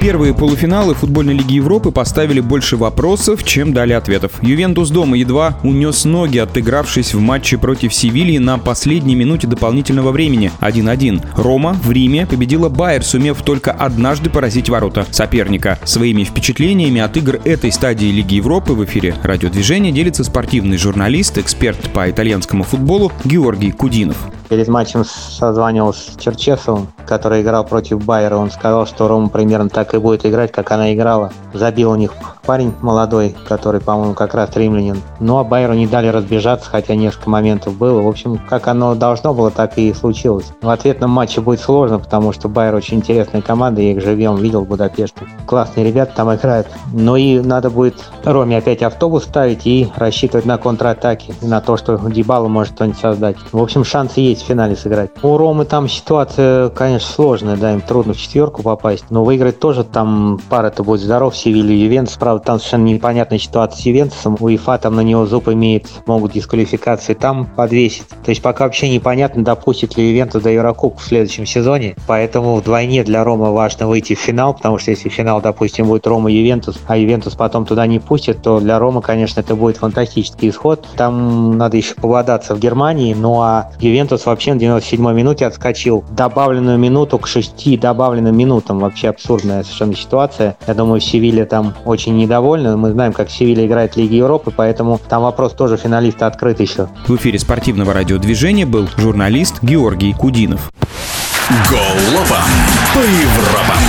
Первые полуфиналы футбольной лиги Европы поставили больше вопросов, чем дали ответов. Ювентус дома едва унес ноги, отыгравшись в матче против Севильи на последней минуте дополнительного времени 1-1. Рома в Риме победила Байер, сумев только однажды поразить ворота соперника. Своими впечатлениями от игр этой стадии Лиги Европы в эфире радиодвижения делится спортивный журналист, эксперт по итальянскому футболу Георгий Кудинов. Перед матчем созванивался с Черчесовым, который играл против Байера. Он сказал, что Рома примерно так и будет играть, как она играла. Забил у них парень молодой, который, по-моему, как раз римлянин. Ну, а Байеру не дали разбежаться, хотя несколько моментов было. В общем, как оно должно было, так и случилось. В ответном матче будет сложно, потому что Байер очень интересная команда, я их живьем видел в Будапеште. Классные ребята там играют. Но и надо будет Роме опять автобус ставить и рассчитывать на контратаки, на то, что Дебала может что-нибудь создать. В общем, шансы есть в финале сыграть. У Ромы там ситуация, конечно, сложная, да, им трудно в четверку попасть, но выиграть тоже там пара-то будет здоров, Севилья и Ювентус, правда, там совершенно непонятная ситуация с Ювентусом. УЕФА там на него зуб имеет, могут дисквалификации там подвесить. То есть пока вообще непонятно, допустят ли Ювентус до Еврокубка в следующем сезоне. Поэтому вдвойне для Рома важно выйти в финал, потому что если финал, допустим, будет Рома-Ювентус, а Ювентус потом туда не пустят, то для Рома, конечно, это будет фантастический исход. Там надо еще пободаться в Германии, ну а Ювентус вообще на 97-й минуте отскочил добавленную минуту к 6 добавленным минутам. Вообще абсурдная совершенно ситуация. Я думаю, Севилья там очень не недовольны. Мы знаем, как Севилья играет в Лиге Европы, поэтому там вопрос тоже финалиста открыт еще. В эфире спортивного радиодвижения был журналист Георгий Кудинов. Голова по Европам.